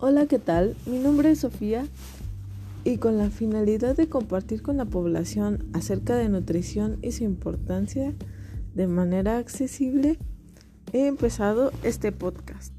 Hola, ¿qué tal? Mi nombre es Sofía y con la finalidad de compartir con la población acerca de nutrición y su importancia de manera accesible, he empezado este podcast.